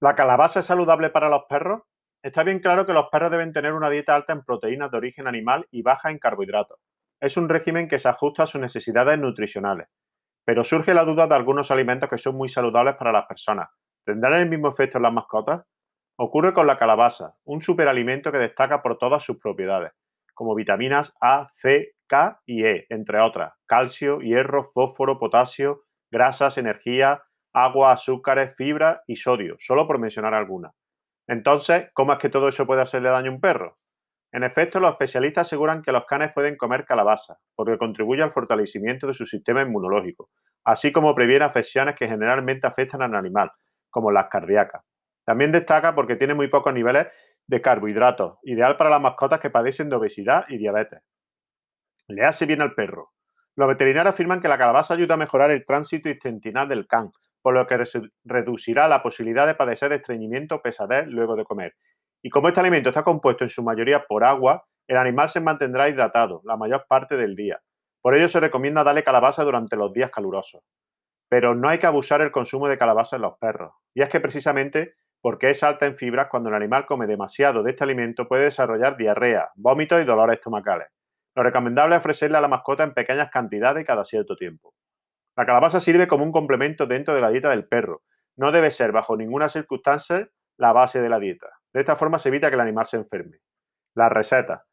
¿La calabaza es saludable para los perros? Está bien claro que los perros deben tener una dieta alta en proteínas de origen animal y baja en carbohidratos. Es un régimen que se ajusta a sus necesidades nutricionales. Pero surge la duda de algunos alimentos que son muy saludables para las personas. ¿Tendrán el mismo efecto en las mascotas? Ocurre con la calabaza, un superalimento que destaca por todas sus propiedades, como vitaminas A, C, K y E, entre otras, calcio, hierro, fósforo, potasio, grasas, energía, agua, azúcares, fibra y sodio, solo por mencionar algunas. Entonces, ¿cómo es que todo eso puede hacerle daño a un perro? En efecto, los especialistas aseguran que los canes pueden comer calabaza, porque contribuye al fortalecimiento de su sistema inmunológico, así como previene afecciones que generalmente afectan al animal, como las cardíacas. También destaca porque tiene muy pocos niveles de carbohidratos, ideal para las mascotas que padecen de obesidad y diabetes. Le hace bien al perro. Los veterinarios afirman que la calabaza ayuda a mejorar el tránsito intestinal del can, por lo que reducirá la posibilidad de padecer estreñimiento o pesadez luego de comer. Y como este alimento está compuesto en su mayoría por agua, el animal se mantendrá hidratado la mayor parte del día. Por ello se recomienda darle calabaza durante los días calurosos. Pero no hay que abusar el consumo de calabaza en los perros. Y es que precisamente porque es alta en fibras, cuando el animal come demasiado de este alimento puede desarrollar diarrea, vómitos y dolores estomacales. Lo recomendable es ofrecerle a la mascota en pequeñas cantidades cada cierto tiempo. La calabaza sirve como un complemento dentro de la dieta del perro. No debe ser bajo ninguna circunstancia la base de la dieta. De esta forma se evita que el animal se enferme. La receta.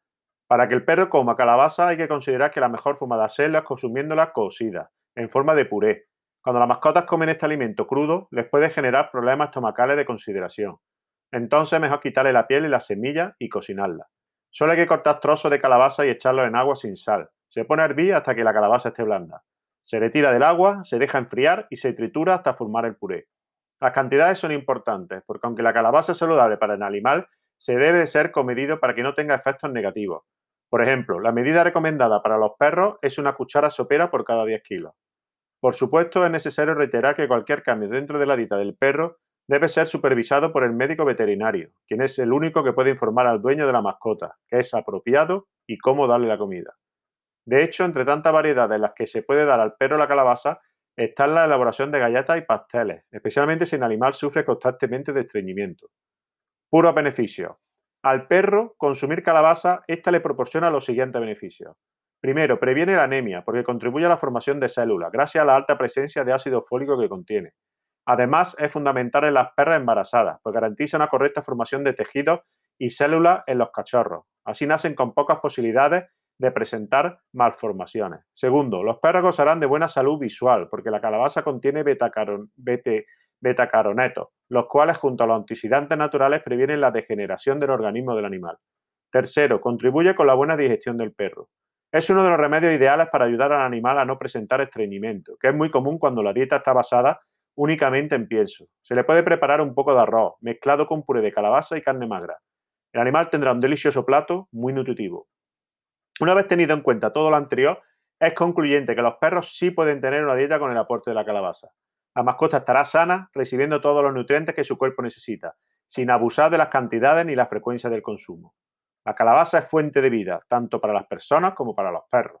Para que el perro coma calabaza hay que considerar que la mejor forma de hacerlo es consumiéndola cocida, en forma de puré. Cuando las mascotas comen este alimento crudo, les puede generar problemas estomacales de consideración. Entonces es mejor quitarle la piel y las semillas y cocinarla. Solo hay que cortar trozos de calabaza y echarlos en agua sin sal. Se pone a hervir hasta que la calabaza esté blanda. Se retira del agua, se deja enfriar y se tritura hasta formar el puré. Las cantidades son importantes, porque aunque la calabaza es saludable para el animal, se debe de ser comedido para que no tenga efectos negativos. Por ejemplo, la medida recomendada para los perros es una cuchara sopera por cada 10 kilos. Por supuesto, es necesario reiterar que cualquier cambio dentro de la dieta del perro debe ser supervisado por el médico veterinario, quien es el único que puede informar al dueño de la mascota, que es apropiado y cómo darle la comida. De hecho, entre tantas variedades en las que se puede dar al perro la calabaza, está la elaboración de galletas y pasteles, especialmente si el animal sufre constantemente de estreñimiento. Puro beneficio. Al perro, consumir calabaza, esta le proporciona los siguientes beneficios. Primero, previene la anemia, porque contribuye a la formación de células, gracias a la alta presencia de ácido fólico que contiene. Además, es fundamental en las perras embarazadas, pues garantiza una correcta formación de tejidos y células en los cachorros. Así nacen con pocas posibilidades de presentar malformaciones. Segundo, los perros gozarán de buena salud visual porque la calabaza contiene betacaronetos, los cuales junto a los antioxidantes naturales previenen la degeneración del organismo del animal. Tercero, contribuye con la buena digestión del perro. Es uno de los remedios ideales para ayudar al animal a no presentar estreñimiento, que es muy común cuando la dieta está basada únicamente en pienso. Se le puede preparar un poco de arroz, mezclado con puré de calabaza y carne magra. El animal tendrá un delicioso plato muy nutritivo. Una vez tenido en cuenta todo lo anterior, es concluyente que los perros sí pueden tener una dieta con el aporte de la calabaza. La mascota estará sana, recibiendo todos los nutrientes que su cuerpo necesita, sin abusar de las cantidades ni la frecuencia del consumo. La calabaza es fuente de vida, tanto para las personas como para los perros.